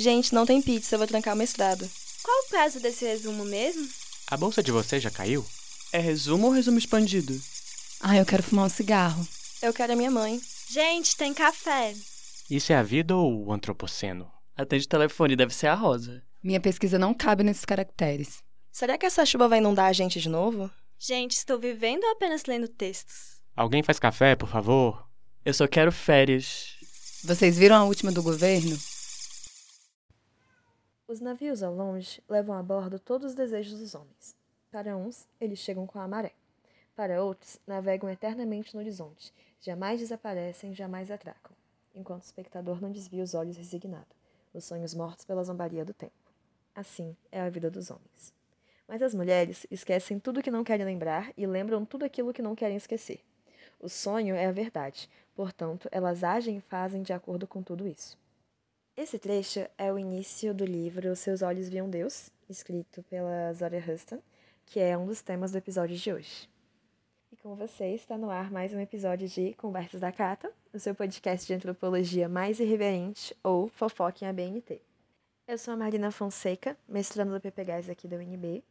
Gente, não tem pizza, eu vou trancar o mestrado. Qual o prazo desse resumo mesmo? A bolsa de vocês já caiu? É resumo ou resumo expandido? Ah, eu quero fumar um cigarro. Eu quero a minha mãe. Gente, tem café. Isso é a vida ou o antropoceno? Atende o telefone, deve ser a Rosa. Minha pesquisa não cabe nesses caracteres. Será que essa chuva vai inundar a gente de novo? Gente, estou vivendo ou apenas lendo textos? Alguém faz café, por favor? Eu só quero férias. Vocês viram a última do governo? Os navios ao longe levam a bordo todos os desejos dos homens. Para uns, eles chegam com a maré. Para outros, navegam eternamente no horizonte, jamais desaparecem, jamais atracam, enquanto o espectador não desvia os olhos resignado, os sonhos mortos pela zombaria do tempo. Assim é a vida dos homens. Mas as mulheres esquecem tudo que não querem lembrar e lembram tudo aquilo que não querem esquecer. O sonho é a verdade, portanto, elas agem e fazem de acordo com tudo isso. Esse trecho é o início do livro Seus Olhos Viam Deus, escrito pela Zora Huston, que é um dos temas do episódio de hoje. E com vocês está no ar mais um episódio de Conversas da Cata, o seu podcast de antropologia mais irreverente ou fofoca em ABNT. Eu sou a Marina Fonseca, mestrando do PPGás aqui da UNB,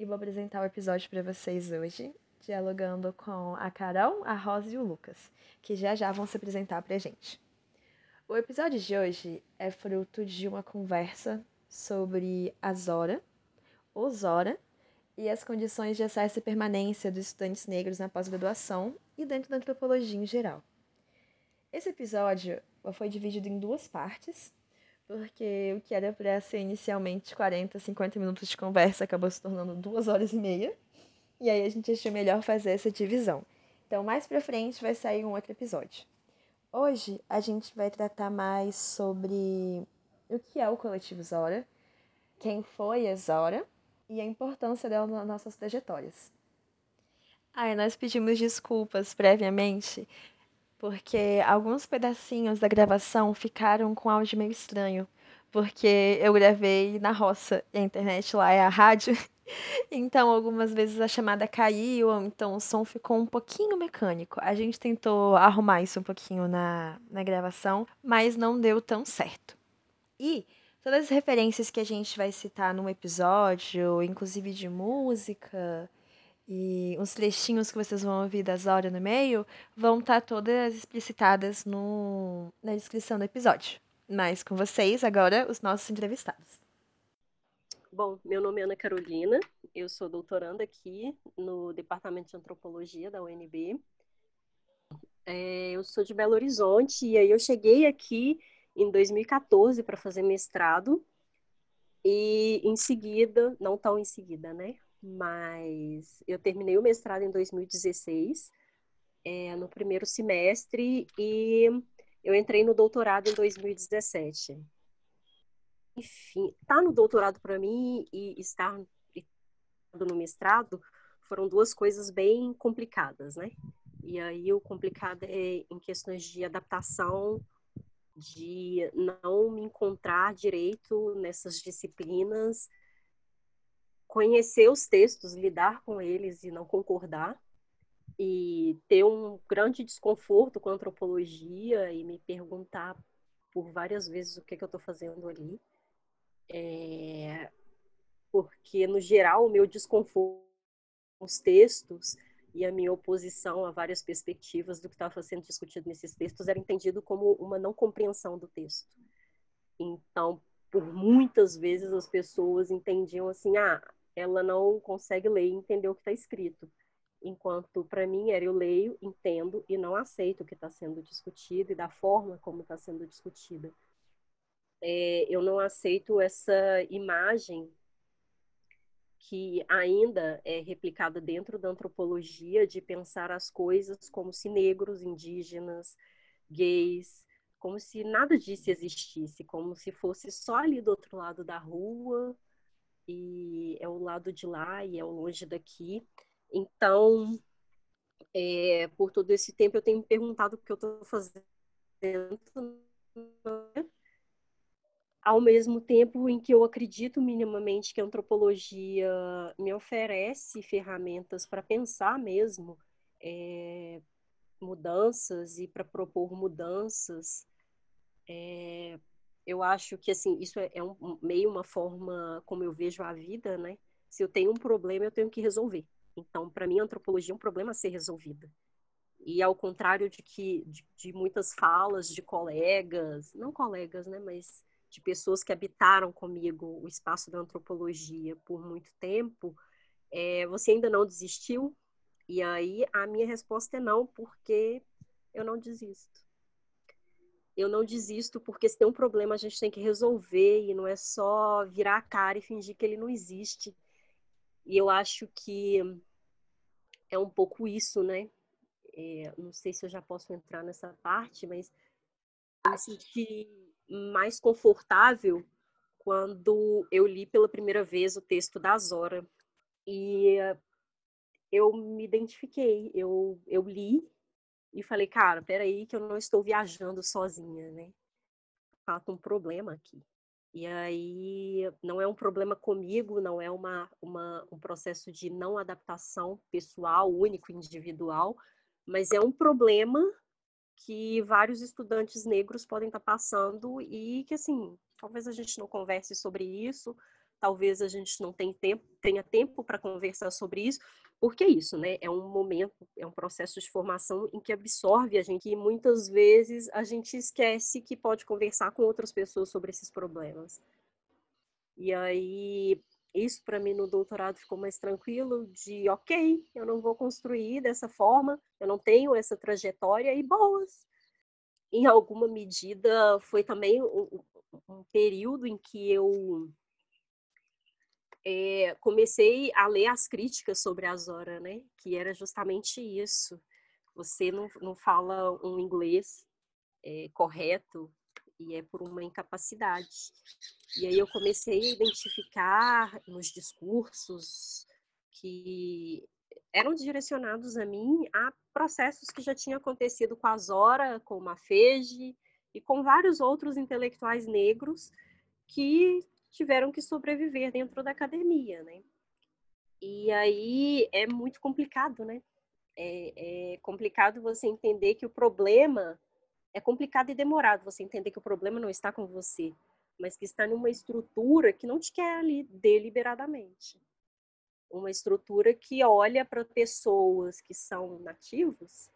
e vou apresentar o episódio para vocês hoje, dialogando com a Carol, a Rosa e o Lucas, que já já vão se apresentar para a gente. O episódio de hoje é fruto de uma conversa sobre a Zora, ou Zora, e as condições de acesso e permanência dos estudantes negros na pós-graduação e dentro da antropologia em geral. Esse episódio foi dividido em duas partes, porque o que era para ser inicialmente 40, 50 minutos de conversa acabou se tornando duas horas e meia, e aí a gente achou melhor fazer essa divisão. Então, mais para frente vai sair um outro episódio. Hoje a gente vai tratar mais sobre o que é o coletivo Zora, quem foi a Zora e a importância dela nas nossas trajetórias. Ai, nós pedimos desculpas previamente, porque alguns pedacinhos da gravação ficaram com áudio meio estranho, porque eu gravei na roça e a internet lá é a rádio. Então, algumas vezes a chamada caiu, então o som ficou um pouquinho mecânico. A gente tentou arrumar isso um pouquinho na, na gravação, mas não deu tão certo. E todas as referências que a gente vai citar no episódio, inclusive de música e uns trechinhos que vocês vão ouvir das horas no meio, vão estar tá todas explicitadas no, na descrição do episódio. Mas com vocês agora, os nossos entrevistados. Bom, meu nome é Ana Carolina, eu sou doutoranda aqui no Departamento de Antropologia da UNB. É, eu sou de Belo Horizonte e aí eu cheguei aqui em 2014 para fazer mestrado e em seguida, não tão em seguida, né? Mas eu terminei o mestrado em 2016, é, no primeiro semestre, e eu entrei no doutorado em 2017 enfim, estar tá no doutorado para mim e estar no mestrado foram duas coisas bem complicadas, né? E aí o complicado é em questões de adaptação, de não me encontrar direito nessas disciplinas, conhecer os textos, lidar com eles e não concordar, e ter um grande desconforto com a antropologia e me perguntar por várias vezes o que, é que eu estou fazendo ali. É, porque, no geral, o meu desconforto com os textos e a minha oposição a várias perspectivas do que estava sendo discutido nesses textos era entendido como uma não compreensão do texto. Então, por muitas vezes as pessoas entendiam assim, ah, ela não consegue ler e entender o que está escrito. Enquanto para mim era eu leio, entendo e não aceito o que está sendo discutido e da forma como está sendo discutida é, eu não aceito essa imagem que ainda é replicada dentro da antropologia de pensar as coisas como se negros, indígenas, gays, como se nada disso existisse, como se fosse só ali do outro lado da rua e é o lado de lá e é o longe daqui. Então, é, por todo esse tempo eu tenho me perguntado o que eu estou fazendo ao mesmo tempo em que eu acredito minimamente que a antropologia me oferece ferramentas para pensar mesmo é, mudanças e para propor mudanças, é, eu acho que assim isso é, é um, meio uma forma como eu vejo a vida, né? Se eu tenho um problema, eu tenho que resolver. Então, para mim, a antropologia é um problema a ser resolvido. E ao contrário de que de, de, muitas falas de colegas, não colegas, né, mas de pessoas que habitaram comigo o espaço da antropologia por muito tempo, é, você ainda não desistiu? E aí a minha resposta é não, porque eu não desisto. Eu não desisto porque se tem um problema a gente tem que resolver e não é só virar a cara e fingir que ele não existe. E eu acho que é um pouco isso, né? É, não sei se eu já posso entrar nessa parte, mas eu me senti mais confortável quando eu li pela primeira vez o texto da Zora. E eu me identifiquei, eu, eu li e falei, cara, peraí que eu não estou viajando sozinha, né? Falta um problema aqui. E aí não é um problema comigo, não é uma, uma, um processo de não adaptação pessoal, único, individual, mas é um problema que vários estudantes negros podem estar passando e que, assim, talvez a gente não converse sobre isso, talvez a gente não tenha tempo, tenha tempo para conversar sobre isso, porque é isso, né? É um momento, é um processo de formação em que absorve a gente e muitas vezes a gente esquece que pode conversar com outras pessoas sobre esses problemas. E aí, isso para mim no doutorado ficou mais tranquilo de, OK, eu não vou construir dessa forma, eu não tenho essa trajetória e boas. Em alguma medida foi também um, um período em que eu é, comecei a ler as críticas sobre a Zora, né? Que era justamente isso. Você não, não fala um inglês é, correto e é por uma incapacidade. E aí eu comecei a identificar nos discursos que eram direcionados a mim a processos que já tinham acontecido com a Zora, com o Mafege e com vários outros intelectuais negros que tiveram que sobreviver dentro da academia, né? E aí é muito complicado, né? É, é, complicado você entender que o problema é complicado e demorado você entender que o problema não está com você, mas que está numa estrutura que não te quer ali deliberadamente. Uma estrutura que olha para pessoas que são nativos,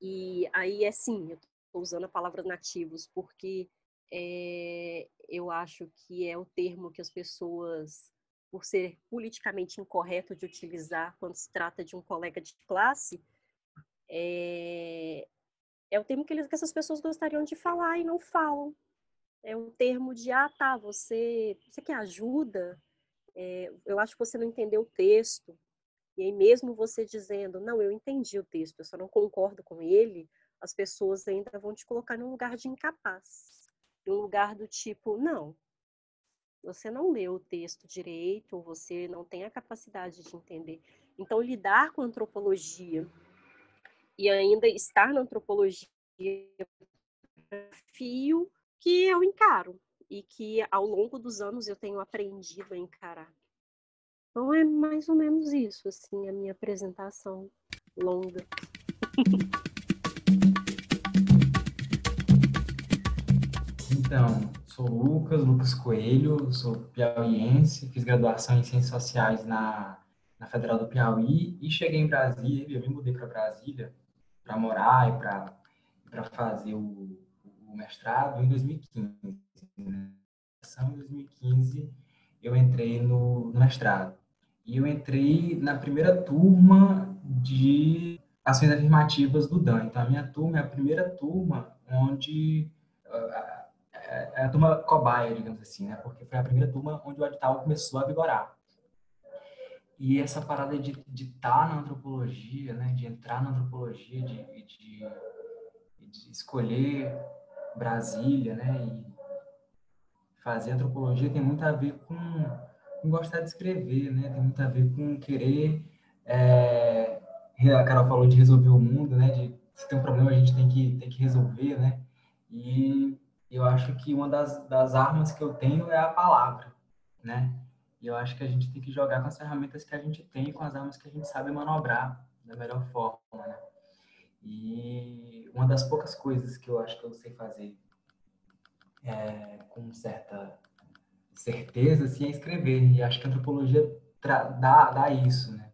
e aí é sim, eu estou usando a palavra nativos, porque é, eu acho que é o termo que as pessoas, por ser politicamente incorreto de utilizar quando se trata de um colega de classe, é, é o termo que, eles, que essas pessoas gostariam de falar e não falam. É um termo de, ah, tá, você, você quer ajuda? É, eu acho que você não entendeu o texto. E aí, mesmo você dizendo, não, eu entendi o texto, eu só não concordo com ele, as pessoas ainda vão te colocar num lugar de incapaz um lugar do tipo, não, você não leu o texto direito, ou você não tem a capacidade de entender. Então, lidar com antropologia e ainda estar na antropologia é um desafio que eu encaro e que ao longo dos anos eu tenho aprendido a encarar. Então é mais ou menos isso, assim, a minha apresentação longa. Então, sou Lucas, Lucas Coelho, sou piauiense, fiz graduação em Ciências Sociais na, na Federal do Piauí e cheguei em Brasília, eu me mudei para Brasília para morar e para fazer o, o, mestrado em 2015. Né? Em 2015 eu entrei no, no mestrado. E eu entrei na primeira turma de ações afirmativas do DAN. Então, a minha turma é a primeira turma onde é, é a turma cobaia, digamos assim, né? Porque foi a primeira turma onde o edital começou a vigorar. E essa parada de estar tá na antropologia, né? De entrar na antropologia, de, de, de escolher Brasília, né? E fazer antropologia tem muito a ver com, com gostar de escrever, né? Tem muito a ver com querer... É, a Carol falou de resolver o mundo, né? De se tem um problema a gente tem que, tem que resolver, né? E eu acho que uma das, das armas que eu tenho é a palavra, né? E eu acho que a gente tem que jogar com as ferramentas que a gente tem com as armas que a gente sabe manobrar da melhor forma, né? E uma das poucas coisas que eu acho que eu sei fazer é, com certa certeza assim, é escrever. E acho que a antropologia dá, dá isso, né?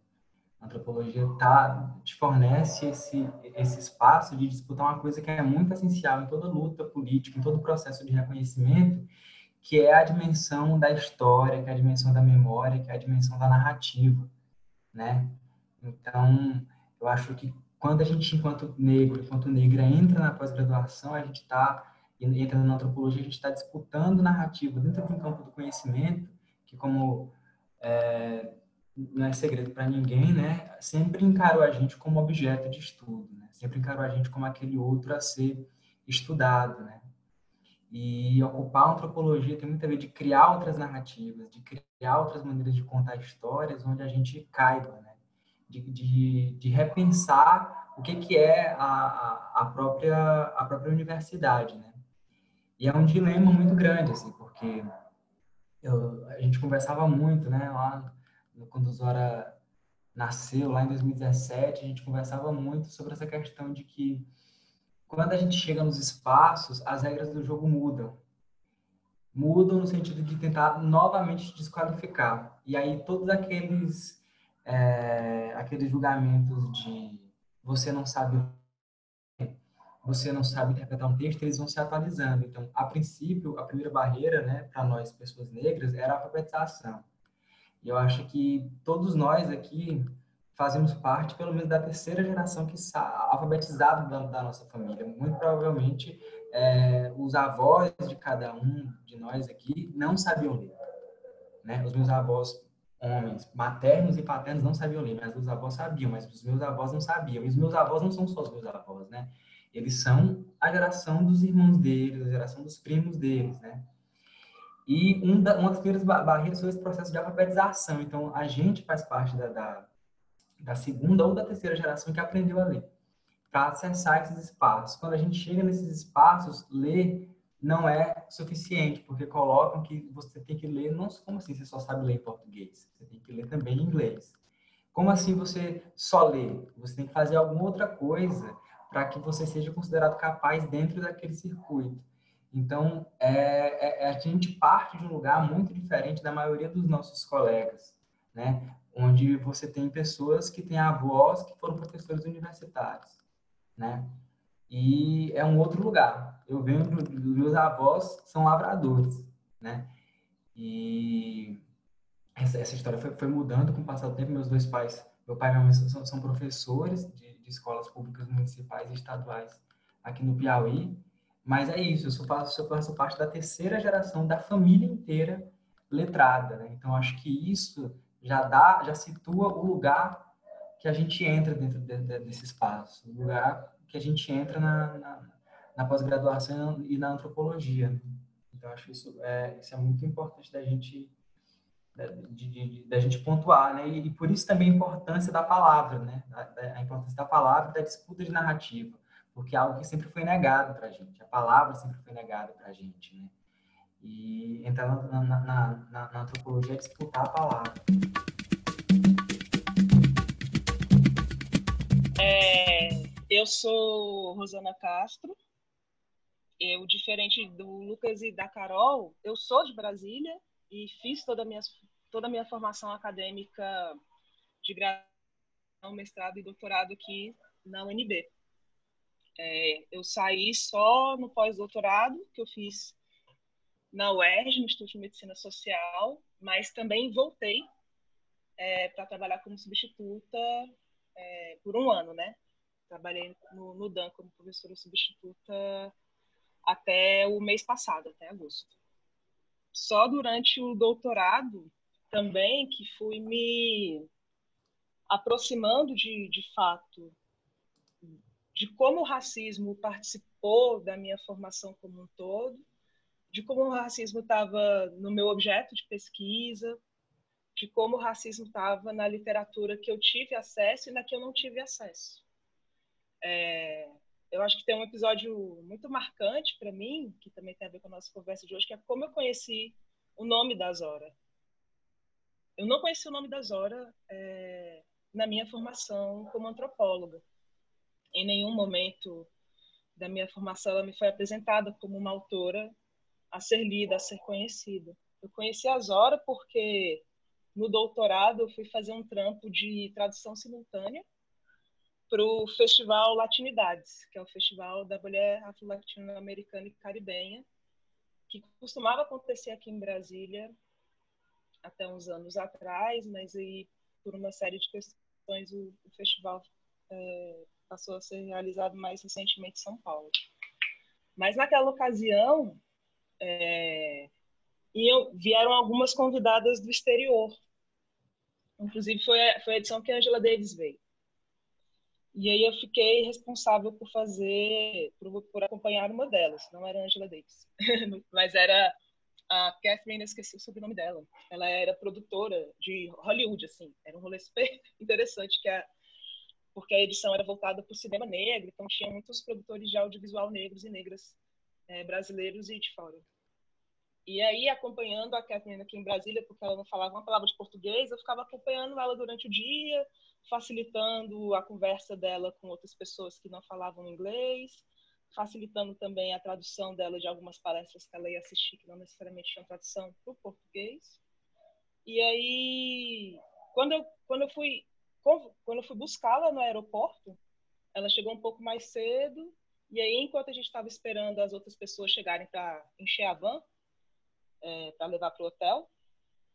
A antropologia tá, te fornece esse, esse espaço de disputar uma coisa que é muito essencial em toda luta política, em todo processo de reconhecimento, que é a dimensão da história, que é a dimensão da memória, que é a dimensão da narrativa, né? Então, eu acho que quando a gente, enquanto negro, enquanto negra, entra na pós-graduação, a gente está, entra na antropologia, a gente está disputando narrativa dentro de um campo do conhecimento, que como é, não é segredo para ninguém, né? Sempre encarou a gente como objeto de estudo? Sempre encarou a gente como aquele outro a ser estudado, né? E ocupar a antropologia tem muito a ver de criar outras narrativas, de criar outras maneiras de contar histórias onde a gente caiba, né? De, de, de repensar o que, que é a, a, própria, a própria universidade, né? E é um dilema muito grande, assim, porque eu, a gente conversava muito, né? Lá quando o Zora nasceu, lá em 2017, a gente conversava muito sobre essa questão de que quando a gente chega nos espaços, as regras do jogo mudam. Mudam no sentido de tentar novamente desqualificar. E aí todos aqueles, é, aqueles julgamentos de você não sabe você não sabe interpretar um texto, eles vão se atualizando. Então, a princípio, a primeira barreira, né, para nós, pessoas negras, era a alfabetização. E eu acho que todos nós aqui fazemos parte, pelo menos, da terceira geração que alfabetizada da, da nossa família. Muito provavelmente, é, os avós de cada um de nós aqui não sabiam ler. Né? Os meus avós, homens, maternos e paternos, não sabiam ler, mas os avós sabiam, mas os meus avós não sabiam. E os meus avós não são só os meus avós, né? Eles são a geração dos irmãos deles, a geração dos primos deles, né? E um da, uma das primeiras barreiras foi esse processo de alfabetização. Então, a gente faz parte da, da, da segunda ou da terceira geração que aprendeu a ler, para acessar esses espaços. Quando a gente chega nesses espaços, ler não é suficiente, porque colocam que você tem que ler, não como assim você só sabe ler em português, você tem que ler também em inglês. Como assim você só lê? Você tem que fazer alguma outra coisa para que você seja considerado capaz dentro daquele circuito. Então, é, é, a gente parte de um lugar muito diferente da maioria dos nossos colegas, né? Onde você tem pessoas que têm avós que foram professores universitários, né? E é um outro lugar. Eu venho dos meus avós são lavradores, né? E essa, essa história foi, foi, mudando com o passar do tempo. Meus dois pais, meu pai e minha mãe são, são professores de, de escolas públicas municipais e estaduais aqui no Piauí. Mas é isso, eu, sou, eu faço parte da terceira geração da família inteira letrada, né? Então acho que isso já dá, já situa o lugar que a gente entra dentro de, de, desse espaço, o lugar que a gente entra na, na, na pós-graduação e na antropologia. Né? Então acho isso é, isso é muito importante da gente da gente pontuar, né? E, e, por isso também a importância da palavra, né? A, a importância da palavra, da disputa de narrativa porque é algo que sempre foi negado para a gente, a palavra sempre foi negada para a gente, né? E entrar na, na, na, na, antropologia é disputar a palavra. É, eu sou Rosana Castro. Eu, diferente do Lucas e da Carol, eu sou de Brasília e fiz toda a minha, toda a minha formação acadêmica de graduação, mestrado e doutorado aqui na UNB. É, eu saí só no pós-doutorado, que eu fiz na UERJ, no Instituto de Medicina Social, mas também voltei é, para trabalhar como substituta é, por um ano, né? Trabalhei no, no DAN como professora substituta até o mês passado, até agosto. Só durante o doutorado também que fui me aproximando de, de fato de como o racismo participou da minha formação como um todo, de como o racismo estava no meu objeto de pesquisa, de como o racismo estava na literatura que eu tive acesso e na que eu não tive acesso. É, eu acho que tem um episódio muito marcante para mim, que também tem a ver com a nossa conversa de hoje, que é como eu conheci o nome da Zora. Eu não conheci o nome da Zora é, na minha formação como antropóloga. Em nenhum momento da minha formação ela me foi apresentada como uma autora a ser lida, a ser conhecida. Eu conheci a Zora porque no doutorado eu fui fazer um trampo de tradução simultânea para o Festival Latinidades, que é o festival da mulher afro-latino-americana e caribenha, que costumava acontecer aqui em Brasília até uns anos atrás, mas aí por uma série de questões o, o festival é, passou a ser realizado mais recentemente em São Paulo. Mas naquela ocasião é, iam, vieram algumas convidadas do exterior. Inclusive foi a, foi a edição que a Angela Davis veio. E aí eu fiquei responsável por fazer, por, por acompanhar uma delas. Não era a Angela Davis, mas era a Catherine, esqueci o sobrenome dela. Ela era produtora de Hollywood, assim. Era um rolê super interessante, que a, porque a edição era voltada para o cinema negro, então tinha muitos produtores de audiovisual negros e negras é, brasileiros e de fora. E aí, acompanhando a Catherine aqui em Brasília, porque ela não falava uma palavra de português, eu ficava acompanhando ela durante o dia, facilitando a conversa dela com outras pessoas que não falavam inglês, facilitando também a tradução dela de algumas palestras que ela ia assistir, que não necessariamente tinham tradução para o português. E aí, quando eu, quando eu fui quando eu fui buscá-la no aeroporto, ela chegou um pouco mais cedo, e aí, enquanto a gente estava esperando as outras pessoas chegarem para encher a van, é, para levar para o hotel,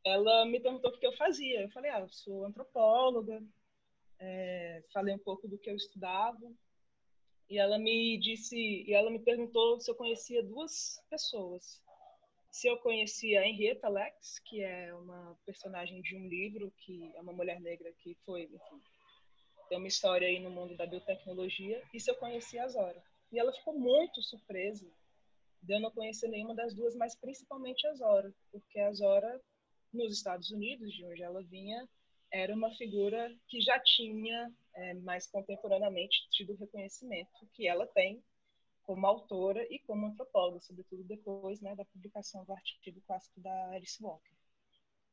ela me perguntou o que eu fazia. Eu falei, ah, eu sou antropóloga, é, falei um pouco do que eu estudava, e ela me disse, e ela me perguntou se eu conhecia duas pessoas. Se eu conhecia Henrietta Lex, que é uma personagem de um livro, que é uma mulher negra que foi, enfim, tem uma história aí no mundo da biotecnologia, e se eu conhecia a Zora. E ela ficou muito surpresa de eu não conhecer nenhuma das duas, mas principalmente a Zora, porque a Zora, nos Estados Unidos, de onde ela vinha, era uma figura que já tinha, é, mais contemporaneamente, tido reconhecimento que ela tem como autora e como antropóloga, sobretudo depois né, da publicação do artigo clássico da Alice Walker.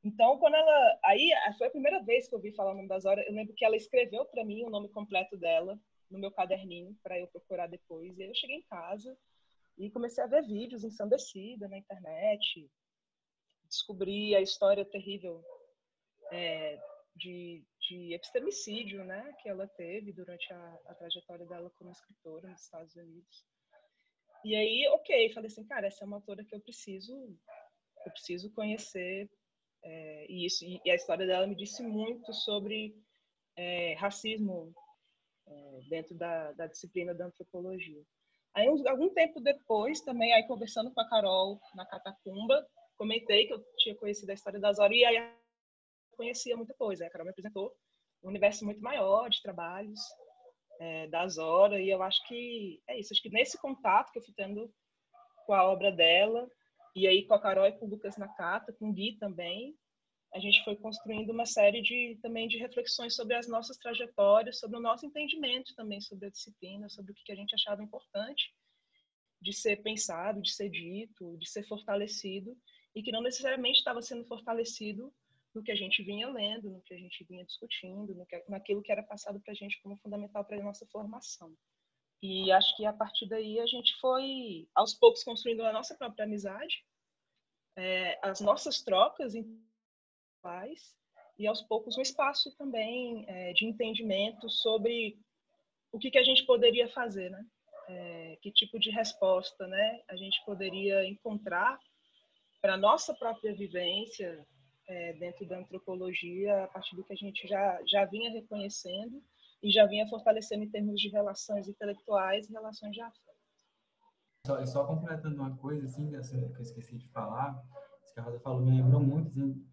Então, quando ela. Aí foi a primeira vez que eu ouvi falar o nome da Zora. Eu lembro que ela escreveu para mim o nome completo dela no meu caderninho para eu procurar depois. E aí eu cheguei em casa e comecei a ver vídeos ensandecida na internet, descobri a história terrível é, de, de epistemicídio né, que ela teve durante a, a trajetória dela como escritora nos Estados Unidos. E aí, ok, falei assim, cara, essa é uma autora que eu preciso, eu preciso conhecer é, e isso e, a história dela me disse muito sobre é, racismo é, dentro da, da, disciplina da antropologia. Aí, algum tempo depois, também, aí conversando com a Carol na Catacumba, comentei que eu tinha conhecido a história da Zora e aí eu conhecia muita coisa. A Carol me apresentou um universo muito maior de trabalhos é, da Zora e eu acho que é isso. Acho que nesse contato que eu fui tendo com a obra dela e aí com a Carol e com o Lucas Nakata, com o Gui também, a gente foi construindo uma série de também de reflexões sobre as nossas trajetórias, sobre o nosso entendimento também sobre a disciplina, sobre o que a gente achava importante de ser pensado, de ser dito, de ser fortalecido e que não necessariamente estava sendo fortalecido no que a gente vinha lendo, no que a gente vinha discutindo, no que, naquilo que era passado para a gente como fundamental para a nossa formação. E acho que a partir daí a gente foi, aos poucos, construindo a nossa própria amizade, é, as nossas trocas faz e aos poucos um espaço também é, de entendimento sobre o que, que a gente poderia fazer, né? É, que tipo de resposta, né? A gente poderia encontrar para nossa própria vivência é, dentro da antropologia a partir do que a gente já já vinha reconhecendo e já vinha fortalecendo em termos de relações intelectuais e relações de afeto. Só, só completando uma coisa assim, assim que eu esqueci de falar, isso que a Rosa falou me lembrou muito assim,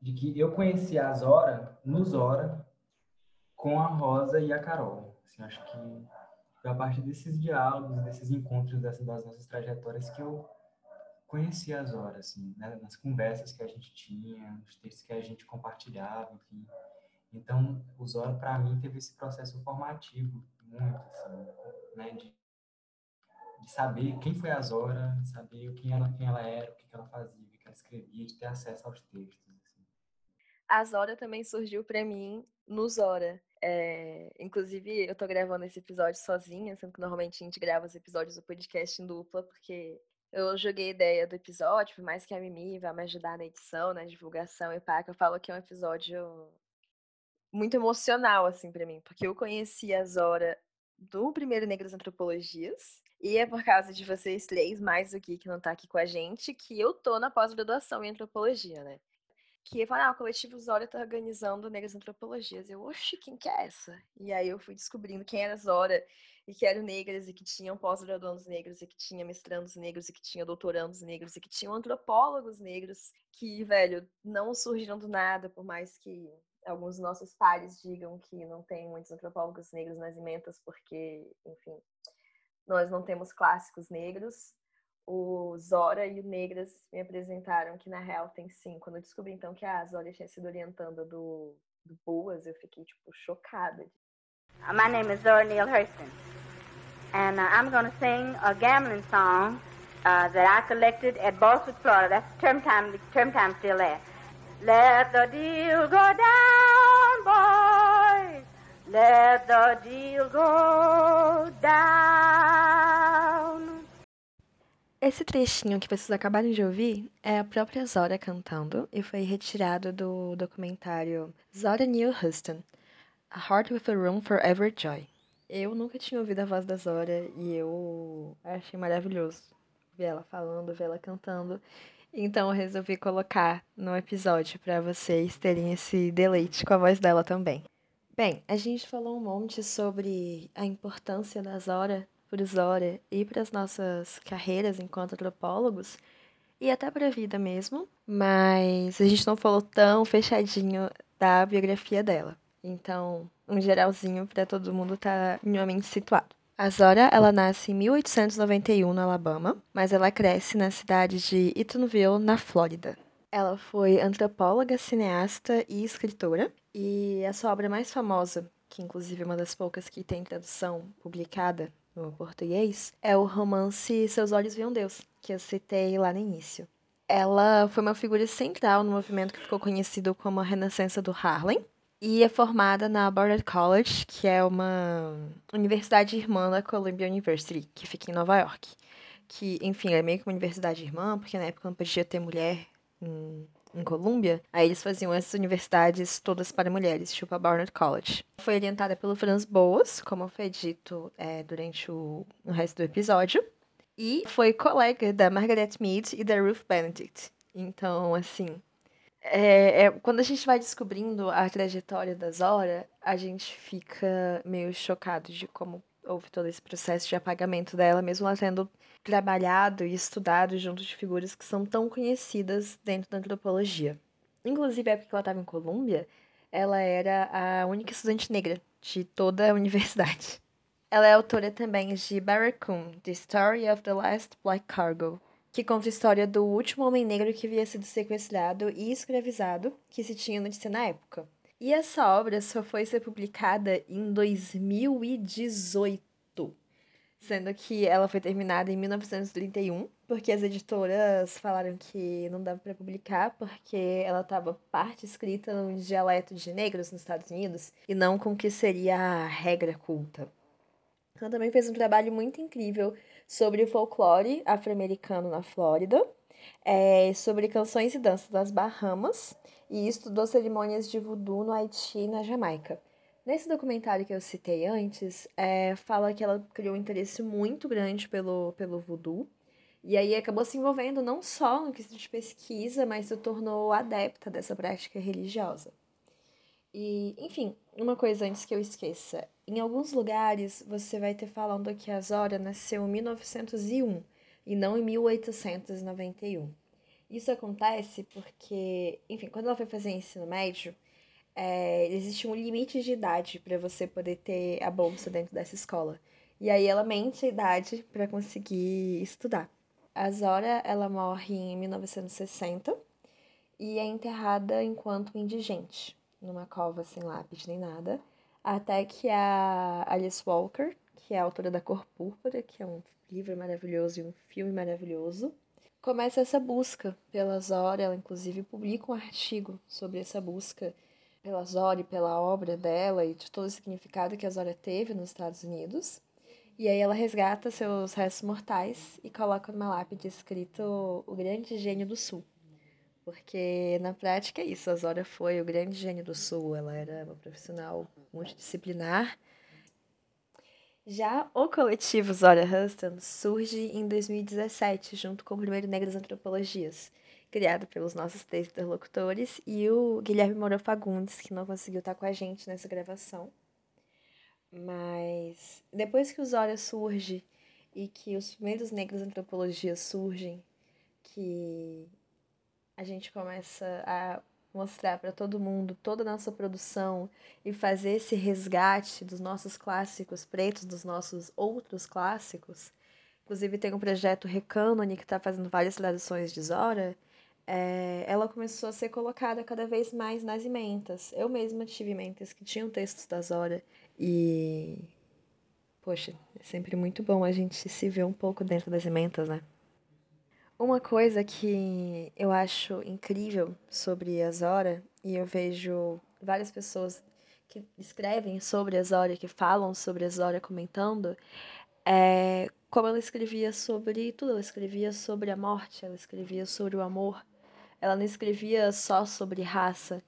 de que eu conheci a Zora, no Zora, com a Rosa e a Carol. Assim, acho que foi a partir desses diálogos, desses encontros dessas, das nossas trajetórias que eu conheci a Zora, assim, né? nas conversas que a gente tinha, nos textos que a gente compartilhava, enfim. Então, o Zora, para mim, teve esse processo formativo muito, assim, né? De, de saber quem foi a Zora, de saber quem ela, quem ela era, o que ela fazia, o que ela escrevia, de ter acesso aos textos. A Zora também surgiu para mim no Zora. É, inclusive, eu tô gravando esse episódio sozinha, sendo que normalmente a gente grava os episódios do podcast em dupla, porque Eu joguei a ideia do episódio, por mais que a Mimi vá me ajudar na edição, na divulgação e pá, que eu falo que é um episódio muito emocional, assim, para mim, porque eu conheci a Zora do primeiro Negras Antropologias, e é por causa de vocês três, mais o Gui que não tá aqui com a gente, que eu tô na pós-graduação em antropologia, né? Que fala, ah, o coletivo Zora tá organizando Negras Antropologias. Eu, oxe, quem que é essa? E aí eu fui descobrindo quem era Zora, e que eram negras, e que tinham pós-graduandos negros, e que tinha mestrandos negros, e que tinha doutorandos negros, e que tinham antropólogos negros, que, velho, não surgiram do nada, por mais que alguns nossos pares digam que não tem muitos antropólogos negros nas ementas porque, enfim, nós não temos clássicos negros. O Zora e o Negras me apresentaram que, na real, tem sim. Quando eu descobri, então, que a Zora tinha sido orientando do, do Boas, eu fiquei, tipo, chocada. My name is Zora Neale Hurston, and uh, I'm going to sing a gambling song uh, that I collected at Boston, Florida. That's term time, term time still there. Let the deal go down, boys. Let the deal go down. Esse trechinho que vocês acabaram de ouvir é a própria Zora cantando e foi retirado do documentário Zora Neale Hurston, A Heart with a Room for Every Joy. Eu nunca tinha ouvido a voz da Zora e eu achei maravilhoso ver ela falando, ver ela cantando. Então eu resolvi colocar no episódio para vocês terem esse deleite com a voz dela também. Bem, a gente falou um monte sobre a importância da Zora para Zora e para as nossas carreiras enquanto antropólogos e até para a vida mesmo, mas a gente não falou tão fechadinho da biografia dela. Então, um geralzinho para todo mundo estar tá minimamente situado. A Zora, ela nasce em 1891 no Alabama, mas ela cresce na cidade de Eatonville, na Flórida. Ela foi antropóloga, cineasta e escritora, e a sua obra mais famosa, que inclusive é uma das poucas que tem tradução publicada no português, é o romance Seus Olhos Viam Deus, que eu citei lá no início. Ela foi uma figura central no movimento que ficou conhecido como a Renascença do Harlem, e é formada na Barnard College, que é uma universidade irmã da Columbia University, que fica em Nova York. Que, enfim, é meio que uma universidade irmã, porque na época não podia ter mulher em, em Columbia. Aí eles faziam essas universidades todas para mulheres, tipo a Barnard College. Foi orientada pelo Franz Boas, como foi dito é, durante o, o resto do episódio. E foi colega da Margaret Mead e da Ruth Benedict. Então, assim, é, é, quando a gente vai descobrindo a trajetória da Zora, a gente fica meio chocado de como houve todo esse processo de apagamento dela, mesmo ela tendo trabalhado e estudado junto de figuras que são tão conhecidas dentro da antropologia. Inclusive, a época que ela estava em Colômbia, ela era a única estudante negra de toda a universidade. Ela é autora também de Barracoon, The Story of the Last Black Cargo, que conta a história do último homem negro que havia sido sequestrado e escravizado, que se tinha notícia na época. E essa obra só foi ser publicada em 2018, sendo que ela foi terminada em 1931, porque as editoras falaram que não dava para publicar porque ela estava parte escrita num dialeto de negros nos Estados Unidos e não com o que seria a regra culta. Ela também fez um trabalho muito incrível sobre o folclore afro-americano na Flórida, é, sobre canções e danças das Bahamas e estudou cerimônias de voodoo no Haiti e na Jamaica. Nesse documentário que eu citei antes, é, fala que ela criou um interesse muito grande pelo, pelo voodoo, e aí acabou se envolvendo não só no quesito de pesquisa, mas se tornou adepta dessa prática religiosa. E, enfim, uma coisa antes que eu esqueça. Em alguns lugares você vai ter falando que a Zora nasceu em 1901 e não em 1891. Isso acontece porque, enfim, quando ela foi fazer ensino médio, é, existe um limite de idade para você poder ter a bolsa dentro dessa escola. E aí ela mente a idade para conseguir estudar. A Zora, ela morre em 1960 e é enterrada enquanto indigente numa cova sem lápis nem nada, até que a Alice Walker, que é a autora da Cor Púrpura, que é um livro maravilhoso e um filme maravilhoso, começa essa busca pela Zora, ela inclusive publica um artigo sobre essa busca pela Zora e pela obra dela e de todo o significado que a Zora teve nos Estados Unidos. E aí ela resgata seus restos mortais e coloca numa lápide escrito o grande gênio do sul. Porque na prática é isso, a Zora foi o grande gênio do sul, ela era uma profissional multidisciplinar. Já o coletivo Zora Huston surge em 2017, junto com o primeiro Negras Antropologias, criado pelos nossos três interlocutores e o Guilherme Moura Fagundes, que não conseguiu estar com a gente nessa gravação. Mas depois que o Zora surge e que os primeiros negros antropologias surgem, que a gente começa a mostrar para todo mundo toda a nossa produção e fazer esse resgate dos nossos clássicos pretos, dos nossos outros clássicos. Inclusive tem um projeto Recânone que está fazendo várias traduções de Zora. É, ela começou a ser colocada cada vez mais nas ementas. Eu mesma tive ementas que tinham textos da Zora e. Poxa, é sempre muito bom a gente se ver um pouco dentro das ementas, né? Uma coisa que eu acho incrível sobre a Zora, e eu vejo várias pessoas que escrevem sobre a Zora, que falam sobre a Zora comentando, é como ela escrevia sobre tudo. Ela escrevia sobre a morte, ela escrevia sobre o amor, ela não escrevia só sobre raça.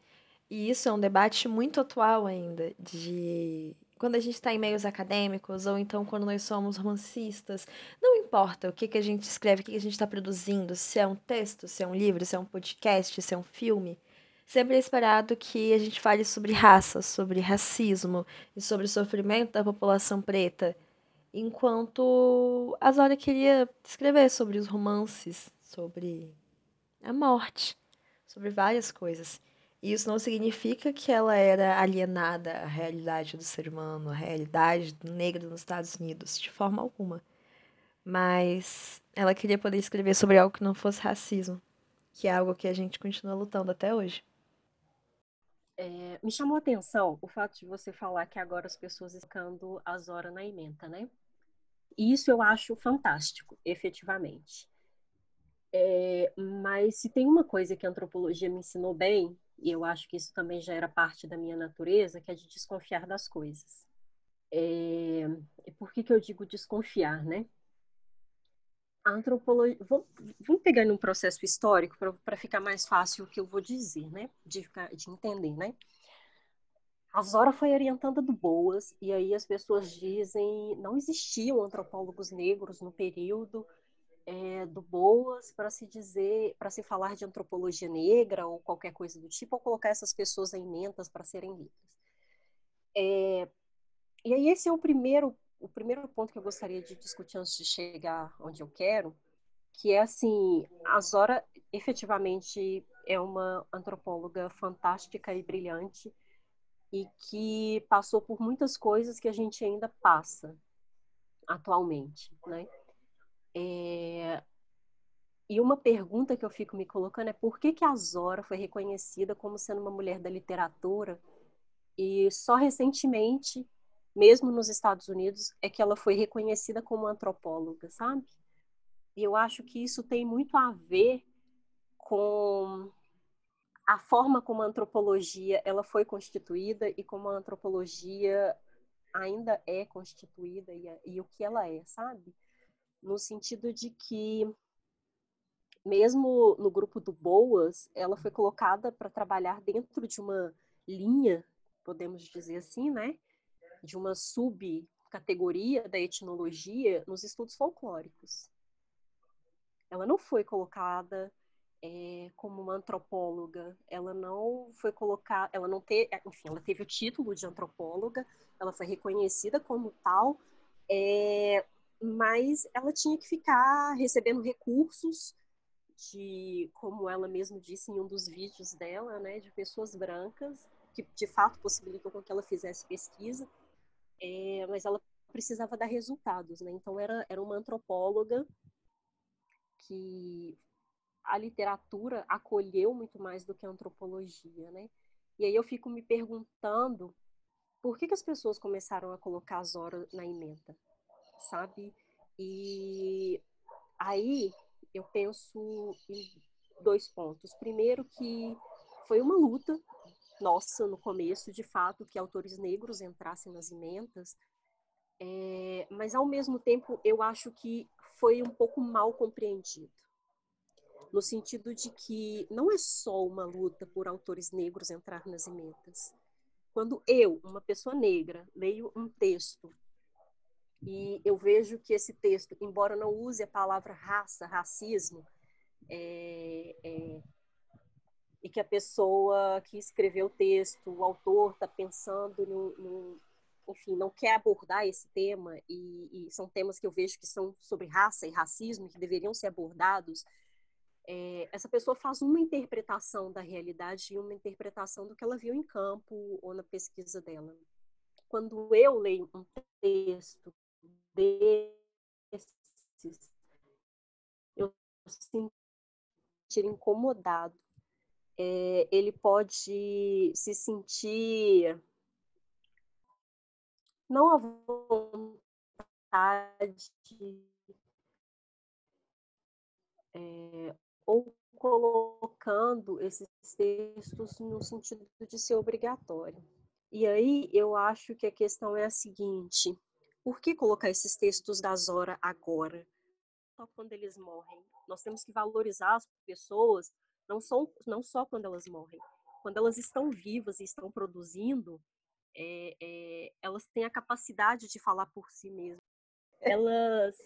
E isso é um debate muito atual ainda, de quando a gente está em meios acadêmicos, ou então quando nós somos romancistas, não importa o que, que a gente escreve, o que, que a gente está produzindo, se é um texto, se é um livro, se é um podcast, se é um filme, sempre é esperado que a gente fale sobre raça, sobre racismo e sobre o sofrimento da população preta. Enquanto a Zora queria escrever sobre os romances, sobre a morte, sobre várias coisas. Isso não significa que ela era alienada à realidade do ser humano, à realidade do negro nos Estados Unidos, de forma alguma. Mas ela queria poder escrever sobre algo que não fosse racismo, que é algo que a gente continua lutando até hoje. É, me chamou a atenção o fato de você falar que agora as pessoas estão as horas na emenda, né? E isso eu acho fantástico, efetivamente. É, mas se tem uma coisa que a antropologia me ensinou bem, e eu acho que isso também já era parte da minha natureza, que é de desconfiar das coisas. É, e por que, que eu digo desconfiar, né? A antropologia. Vamos, vamos pegar num processo histórico para ficar mais fácil o que eu vou dizer, né? De, ficar, de entender, né? A Zora foi orientada do Boas, e aí as pessoas dizem não existiam antropólogos negros no período é, do Boas para se dizer, para se falar de antropologia negra ou qualquer coisa do tipo, ou colocar essas pessoas em mentas para serem lidas. É, e aí esse é o primeiro, o primeiro ponto que eu gostaria de discutir antes de chegar onde eu quero, que é assim, a Zora efetivamente é uma antropóloga fantástica e brilhante e que passou por muitas coisas que a gente ainda passa atualmente, né? É... E uma pergunta que eu fico me colocando é por que, que a Zora foi reconhecida como sendo uma mulher da literatura e só recentemente, mesmo nos Estados Unidos, é que ela foi reconhecida como antropóloga, sabe? E eu acho que isso tem muito a ver com a forma como a antropologia ela foi constituída e como a antropologia ainda é constituída e, e o que ela é, sabe? No sentido de que, mesmo no grupo do Boas, ela foi colocada para trabalhar dentro de uma linha, podemos dizer assim, né? De uma subcategoria da etnologia nos estudos folclóricos. Ela não foi colocada é, como uma antropóloga, ela não foi colocada, ela não teve, enfim, ela teve o título de antropóloga, ela foi reconhecida como tal, é, mas ela tinha que ficar recebendo recursos de, como ela mesma disse em um dos vídeos dela, né, de pessoas brancas que de fato possibilitou que ela fizesse pesquisa, é, mas ela precisava dar resultados, né? Então era era uma antropóloga que a literatura acolheu muito mais do que a antropologia, né? E aí eu fico me perguntando por que, que as pessoas começaram a colocar as horas na emenda, sabe? E aí eu penso em dois pontos. Primeiro que foi uma luta nossa no começo, de fato, que autores negros entrassem nas ementas, É, mas, ao mesmo tempo, eu acho que foi um pouco mal compreendido. No sentido de que não é só uma luta por autores negros entrar nas emendas. Quando eu, uma pessoa negra, leio um texto e eu vejo que esse texto, embora não use a palavra raça, racismo, é, é, e que a pessoa que escreveu o texto, o autor, está pensando no, no, enfim, não quer abordar esse tema, e, e, são temas que eu vejo que são sobre raça e racismo, que deveriam ser abordados, é, essa pessoa faz uma interpretação da realidade e uma interpretação do que ela viu em campo ou na pesquisa dela. Quando eu leio um texto desses, eu sentir incomodado. É, ele pode se sentir não à vontade é, ou colocando esses textos no sentido de ser obrigatório. E aí eu acho que a questão é a seguinte: por que colocar esses textos da Zora agora? Só quando eles morrem. Nós temos que valorizar as pessoas, não, só não só quando elas morrem. Quando elas estão vivas e estão produzindo, é, é, elas têm a capacidade de falar por si mesmas. Elas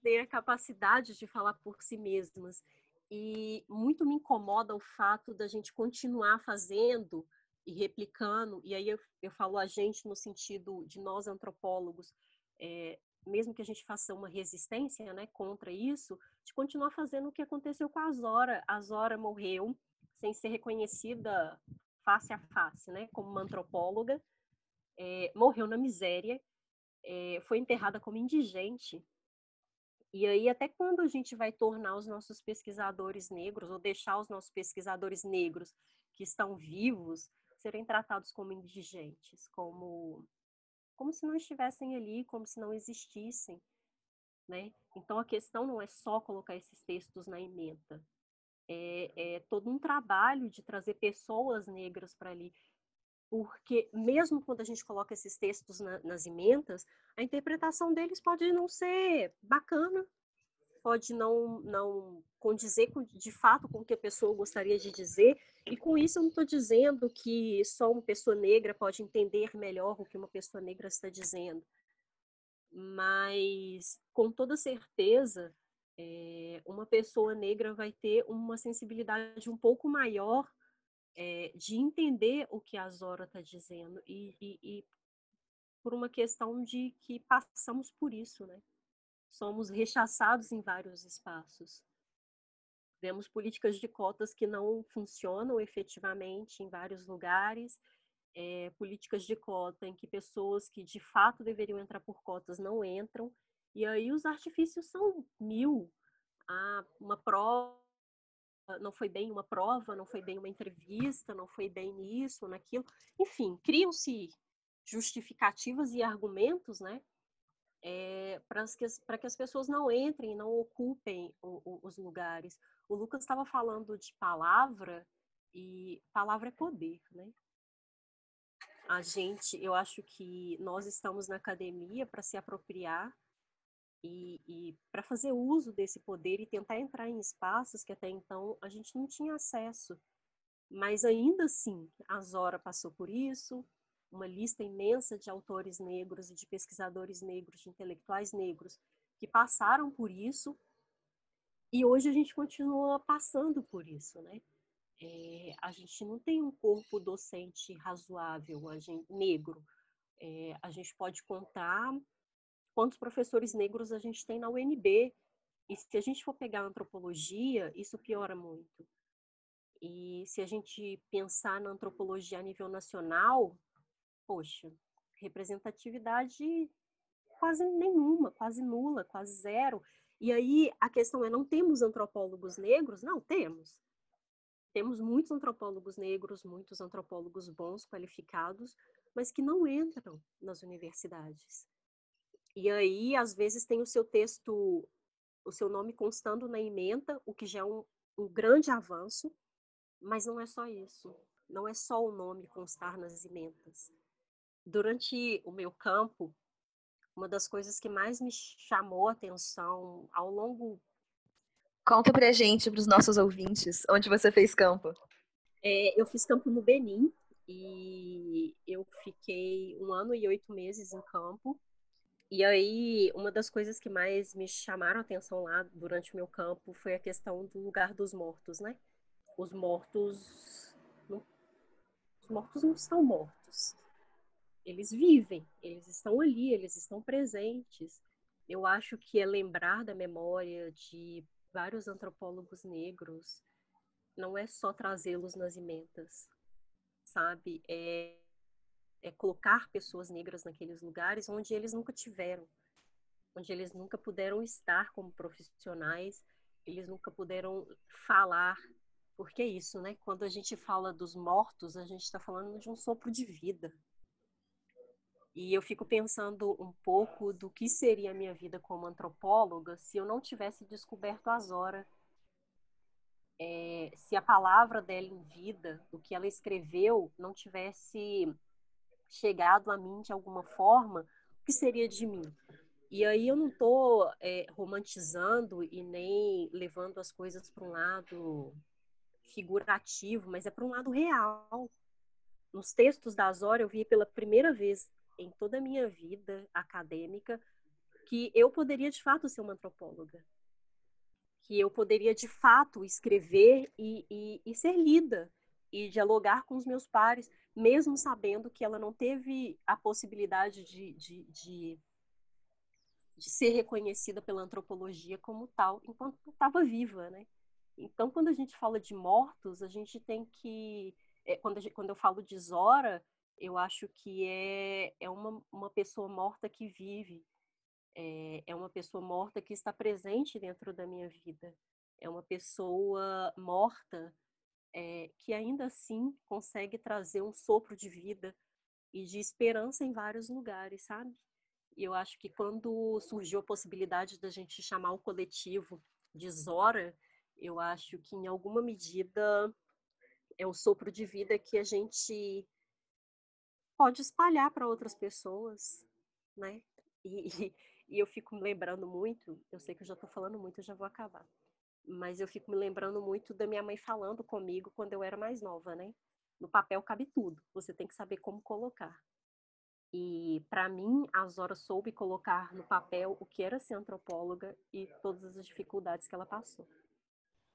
têm a capacidade de falar por si mesmas. E muito me incomoda o fato da gente continuar fazendo e replicando, e aí eu, eu falo a gente no sentido de nós antropólogos, é, mesmo que a gente faça uma resistência né, contra isso, de continuar fazendo o que aconteceu com a Zora. A Zora morreu sem ser reconhecida face a face, né, como uma antropóloga, é, morreu na miséria, é, foi enterrada como indigente. E aí, até quando a gente vai tornar os nossos pesquisadores negros, ou deixar os nossos pesquisadores negros que estão vivos, serem tratados como indigentes, como como se não estivessem ali, como se não existissem, né? Então a questão não é só colocar esses textos na emenda, é, é todo um trabalho de trazer pessoas negras para ali, porque mesmo quando a gente coloca esses textos na, nas emendas, a interpretação deles pode não ser bacana, pode não, não condizer com, de fato com o que a pessoa gostaria de dizer, e com isso eu não estou dizendo que só uma pessoa negra pode entender melhor o que uma pessoa negra está dizendo, mas com toda certeza é, uma pessoa negra vai ter uma sensibilidade um pouco maior é, de entender o que a Zora está dizendo. E, e, e por uma questão de que passamos por isso, né? Somos rechaçados em vários espaços. Vemos políticas de cotas que não funcionam efetivamente em vários lugares, é, políticas de cota em que pessoas que de fato deveriam entrar por cotas não entram, e aí os artifícios são mil. Ah, uma prova não foi bem uma prova, não foi bem uma entrevista, não foi bem nisso, naquilo. Enfim, criam-se justificativas e argumentos, né, é, para que, que as pessoas não entrem, não ocupem o, o, os lugares. O Lucas estava falando de palavra, e palavra é poder, né? A gente, eu acho que nós estamos na academia para se apropriar e, e para fazer uso desse poder e tentar entrar em espaços que até então a gente não tinha acesso. Mas ainda assim, a Zora passou por isso, uma lista imensa de autores negros e de pesquisadores negros, de intelectuais negros que passaram por isso e hoje a gente continua passando por isso, né? É, a gente não tem um corpo docente razoável, a gente, negro. É, a gente pode contar quantos professores negros a gente tem na UNB. E se a gente for pegar a antropologia, isso piora muito. E se a gente pensar na antropologia a nível nacional, poxa, representatividade quase nenhuma, quase nula, quase zero. E aí a questão é: não temos antropólogos negros? Não, temos. Temos muitos antropólogos negros, muitos antropólogos bons, qualificados, mas que não entram nas universidades. E aí, às vezes, tem o seu texto, o seu nome constando na ementa, o que já é um, um grande avanço, mas não é só isso. Não é só o nome constar nas ementas durante o meu campo, uma das coisas que mais me chamou a atenção ao longo. Conta pra gente, para os nossos ouvintes, onde você fez campo. É, eu fiz campo no Benin e eu fiquei um ano e oito meses em campo. E aí, uma das coisas que mais me chamaram a atenção lá durante o meu campo foi a questão do lugar dos mortos, né? Os mortos. Não, os mortos não são mortos eles vivem, eles estão ali, eles estão presentes. Eu acho que é lembrar da memória de vários antropólogos negros, não é só trazê-los nas ementas, sabe? É, é colocar pessoas negras naqueles lugares onde eles nunca tiveram, onde eles nunca puderam estar como profissionais, eles nunca puderam falar. Porque é isso, né? Quando a gente fala dos mortos, a gente está falando de um sopro de vida, e eu fico pensando um pouco do que seria a minha vida como antropóloga se eu não tivesse descoberto a Zora. É, se a palavra dela em vida, o que ela escreveu, não tivesse chegado a mim de alguma forma, o que seria de mim? E aí eu não estou é, romantizando e nem levando as coisas para um lado figurativo, mas é para um lado real. Nos textos da Zora eu vi pela primeira vez em toda a minha vida acadêmica que eu poderia de fato ser uma antropóloga, que eu poderia de fato escrever e, e, e ser lida e dialogar com os meus pares, mesmo sabendo que ela não teve a possibilidade de, de, de, de ser reconhecida pela antropologia como tal, enquanto estava viva, né? Então, quando a gente fala de mortos, a gente tem que, é, quando, gente, quando eu falo de Zora, eu acho que é, é uma, uma pessoa morta que vive, é, é uma pessoa morta que está presente dentro da minha vida, é uma pessoa morta é, que ainda assim consegue trazer um sopro de vida e de esperança em vários lugares, sabe? E eu acho que quando surgiu a possibilidade da gente chamar o coletivo de Zora, eu acho que em alguma medida é um sopro de vida que a gente pode espalhar para outras pessoas, né? E, e, e, eu fico me lembrando muito, eu sei que eu já estou falando muito, eu já vou acabar, mas eu fico me lembrando muito da minha mãe falando comigo quando eu era mais nova, né? No papel cabe tudo, você tem que saber como colocar. E para mim, a Zora soube colocar no papel o que era ser antropóloga e todas as dificuldades que ela passou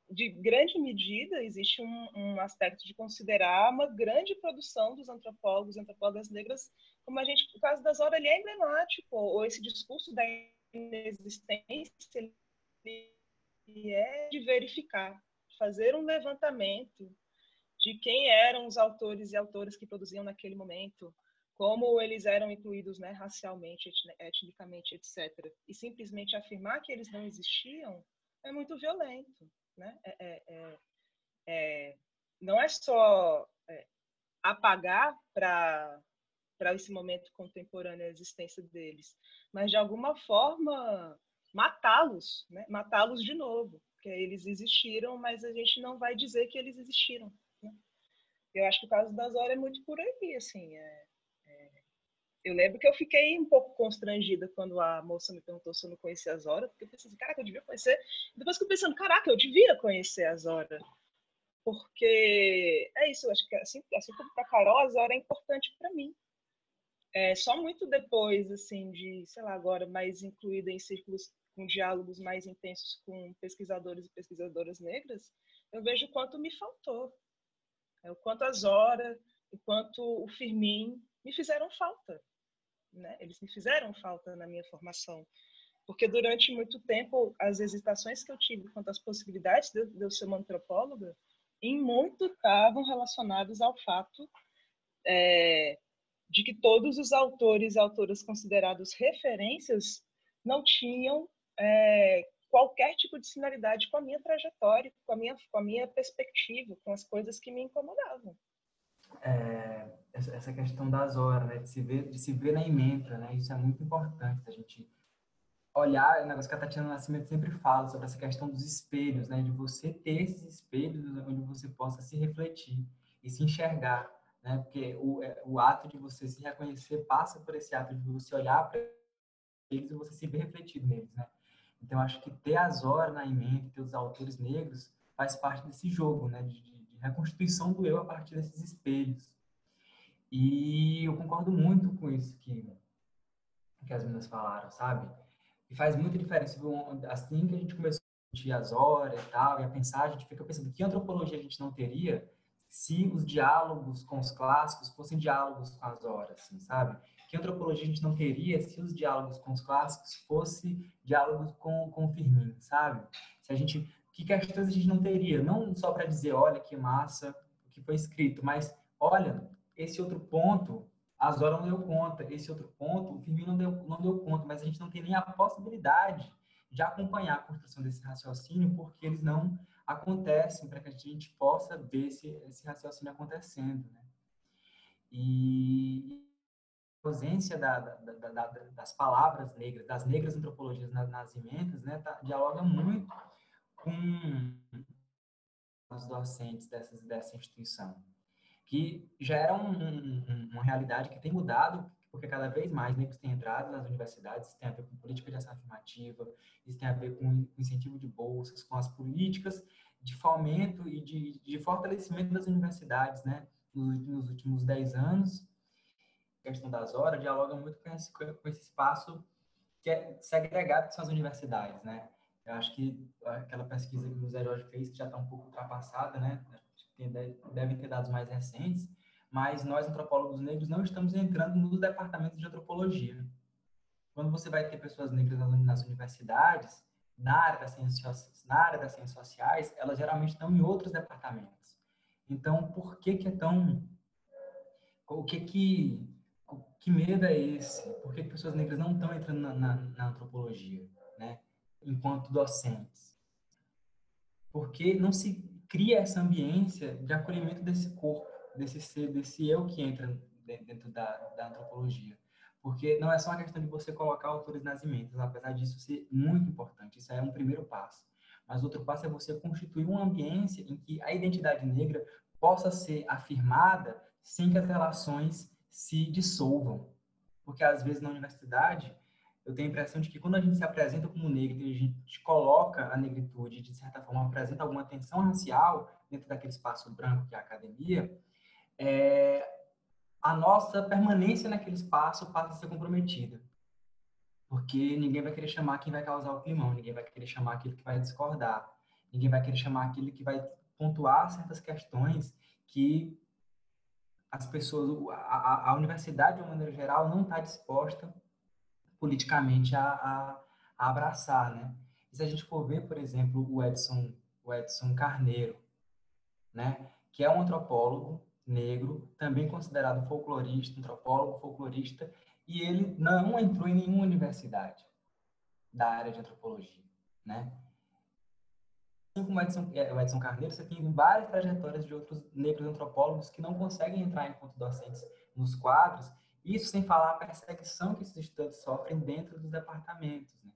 de grande medida, existe um, um, aspecto de considerar uma grande produção dos antropólogos e antropólogas negras, como a gente, o caso da Zora, ele é emblemático, ou esse discurso da inexistência, é de verificar, fazer um levantamento de quem eram os autores e autoras que produziam naquele momento, como eles eram incluídos né, racialmente, etnicamente, etc. E simplesmente afirmar que eles não existiam é muito violento. Né? É, é, é, é não é só é, apagar para para esse momento contemporâneo a existência deles, mas de alguma forma matá-los, né? matá-los de novo, porque eles existiram, mas a gente não vai dizer que eles existiram. Né? Eu acho que o caso da Zora é muito por aí, assim, é, eu lembro que eu fiquei um pouco constrangida quando a moça me perguntou se eu não conhecia a Zora, porque eu pensei assim, caraca, eu devia conhecer. Depois que eu pensando, caraca, eu devia conhecer a Zora. Porque é isso, eu acho que assim, assim como para Carol, a Zora é importante para mim. É, só muito depois, assim, de, sei lá, agora mais incluída em círculos com diálogos mais intensos com pesquisadores e pesquisadoras negras, eu vejo o quanto me faltou. É, o quanto a Zora, o quanto o Firmin me fizeram falta né? Eles me fizeram falta na minha formação. Porque durante muito tempo, as hesitações que eu tive quanto às possibilidades de, eu ser uma antropóloga, em muito estavam relacionadas ao fato é, de que todos os autores e autoras considerados referências não tinham é, qualquer tipo de similaridade com a minha trajetória, com a minha, com a minha perspectiva, com as coisas que me incomodavam é, essa questão das horas, né, de se ver, de se ver na ementa, né, isso é muito importante, a gente olhar, é um negócio que a Tatiana Nascimento sempre fala sobre essa questão dos espelhos, né, de você ter esses espelhos onde você possa se refletir e se enxergar, né, porque o, é, o ato de você se reconhecer passa por esse ato de você olhar para eles e você se vê refletido neles, né? Então, acho que ter as horas na mente, ter os autores negros, faz parte desse jogo, né? De, de, reconstituição do eu a partir desses espelhos. E eu concordo muito com isso que, que as meninas falaram, sabe? E faz muita diferença. Assim que a gente começou a discutir as horas e tal, e a pensar, a gente fica pensando que antropologia a gente não teria se os diálogos com os clássicos fossem diálogos com as horas, assim, sabe? Que antropologia a gente não teria se os diálogos com os clássicos fossem diálogos com, com o Firmin, sabe? Se a gente, que questões a gente não teria? Não só para dizer, olha que massa o que foi escrito, mas olha, esse outro ponto, a Zora não deu conta, esse outro ponto, o Firmino não deu, não deu conta, mas a gente não tem nem a possibilidade de acompanhar a construção desse raciocínio, porque eles não acontecem para que a gente possa ver esse, esse raciocínio acontecendo. Né? E a ausência da, da, da, das palavras negras, das negras antropologias nas, nas emendas, né, tá, dialoga muito com os docentes dessas, dessa instituição que já era um, um, uma realidade que tem mudado, porque cada vez mais negros têm entrado nas universidades, isso tem a ver com política de ação afirmativa, isso tem a ver com incentivo de bolsas, com as políticas de fomento e de, de fortalecimento das universidades, né, nos, últimos dez anos. A questão das horas dialoga muito com esse, com esse espaço que é segregado são as universidades, né. Eu acho que aquela pesquisa que o José Jorge fez, que já está um pouco ultrapassada, né, devem ter dados mais recentes, mas nós, antropólogos negros, não estamos entrando nos departamentos de antropologia. Quando você vai ter pessoas negras nas universidades, na área das ciências, na área das ciências sociais, elas geralmente estão em outros departamentos. Então, por que que é tão... O que que... Que medo é esse? Por que, que pessoas negras não estão entrando na, na, na antropologia, né? Enquanto docentes? Porque não se cria essa ambiência de acolhimento desse corpo, desse ser, desse eu que entra dentro da, da antropologia. Porque não é só uma questão de você colocar autores nas emendas, apesar disso ser muito importante, isso é um primeiro passo. Mas outro passo é você constituir uma ambiência em que a identidade negra possa ser afirmada sem que as relações se dissolvam. Porque às vezes na universidade eu tenho a impressão de que quando a gente se apresenta como negro e a gente coloca a negritude, de certa forma, apresenta alguma tensão racial dentro daquele espaço branco que é a academia, é, a nossa permanência naquele espaço passa a ser comprometida. Porque ninguém vai querer chamar quem vai causar o climão, ninguém vai querer chamar aquele que vai discordar, ninguém vai querer chamar aquele que vai pontuar certas questões que as pessoas, a, a universidade, de uma maneira geral, não está disposta politicamente a, a, a, abraçar, né? E se a gente for ver, por exemplo, o Edson, o Edson Carneiro, né? Que é um antropólogo negro, também considerado folclorista, antropólogo, folclorista, e ele não entrou em nenhuma universidade da área de antropologia, né? Assim como o Edson, é, o Edson Carneiro, você tem várias trajetórias de outros negros antropólogos que não conseguem entrar enquanto docentes nos quadros isso sem falar a perseguição que esses estudantes sofrem dentro dos departamentos, né?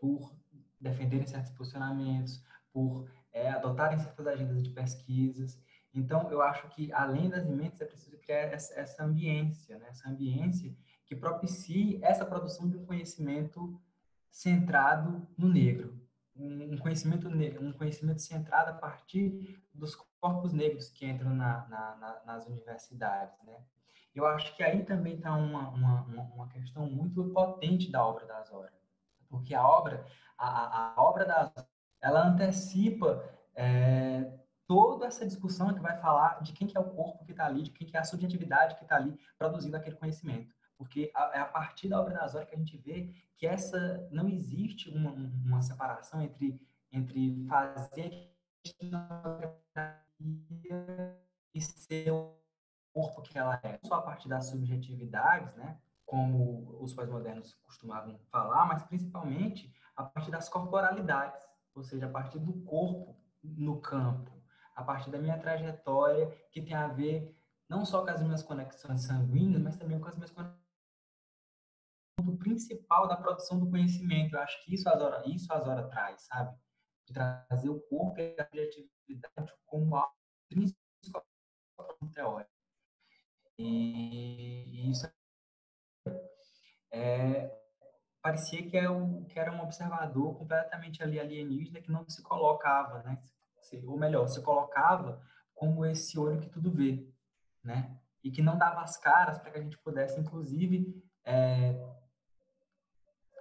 por defenderem certos posicionamentos, por é, adotarem certas agendas de pesquisas. Então, eu acho que, além das emendas, é preciso criar essa, essa ambiência, né? essa ambiência que propicie essa produção de um conhecimento centrado no negro, um conhecimento um conhecimento centrado a partir dos corpos negros que entram na, na, na, nas universidades, né? Eu acho que aí também está uma, uma, uma questão muito potente da obra da Azora, porque a obra, a, a obra da Azora, ela antecipa é, toda essa discussão que vai falar de quem que é o corpo que está ali, de quem que é a subjetividade que está ali produzindo aquele conhecimento. Porque é a partir da obra da Azora que a gente vê que essa não existe uma, uma separação entre, entre fazer e ser corpo que ela é, não só a partir das subjetividades, né, como os pais modernos costumavam falar, mas principalmente a partir das corporalidades, ou seja, a partir do corpo no campo, a partir da minha trajetória, que tem a ver não só com as minhas conexões sanguíneas, mas também com as minhas conexões ponto principal da produção do conhecimento. Eu acho que isso a Zora, isso a traz, sabe? De trazer o corpo e a criatividade como algo principal teórico. E isso é, parecia que, é um, que era um observador completamente ali alienígena que não se colocava, né? Ou melhor, se colocava como esse olho que tudo vê, né? E que não dava as caras para que a gente pudesse, inclusive, é,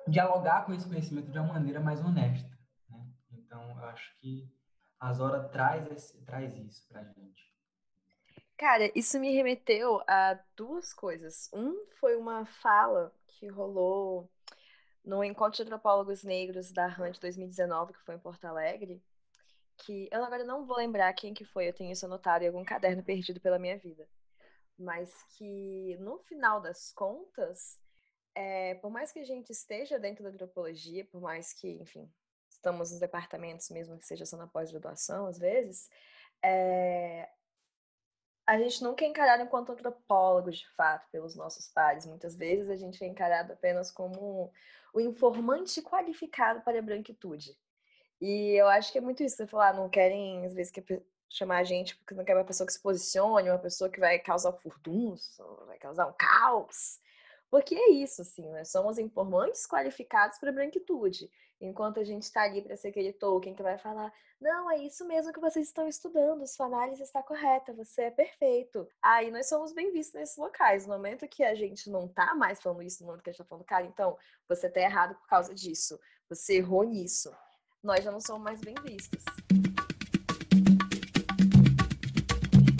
dialogar com esse conhecimento de uma maneira mais honesta. Né? Então, eu acho que a Zora traz, esse, traz isso para a gente. Cara, isso me remeteu a duas coisas. Um foi uma fala que rolou no Encontro de Antropólogos Negros da RAN de 2019, que foi em Porto Alegre, que eu agora não vou lembrar quem que foi, eu tenho isso anotado em algum caderno perdido pela minha vida. Mas que no final das contas, é, por mais que a gente esteja dentro da antropologia, por mais que, enfim, estamos nos departamentos, mesmo que seja só na pós-graduação, às vezes, é, a gente nunca é encarado enquanto antropólogos, de fato, pelos nossos pares. Muitas vezes a gente é encarado apenas como o informante qualificado para a branquitude. E eu acho que é muito isso. Você falar, não querem, às vezes, que chamar a gente porque não quer uma pessoa que se posicione, uma pessoa que vai causar furdunço, vai causar um caos. Porque é isso, assim, nós somos informantes qualificados para a branquitude. Enquanto a gente está ali para ser aquele Tolkien que vai falar: não, é isso mesmo que vocês estão estudando, sua análise está correta, você é perfeito. Aí nós somos bem vistos nesses locais. No momento que a gente não está mais falando isso, no momento que a gente está falando, cara, então você está errado por causa disso, você errou nisso, nós já não somos mais bem vistos.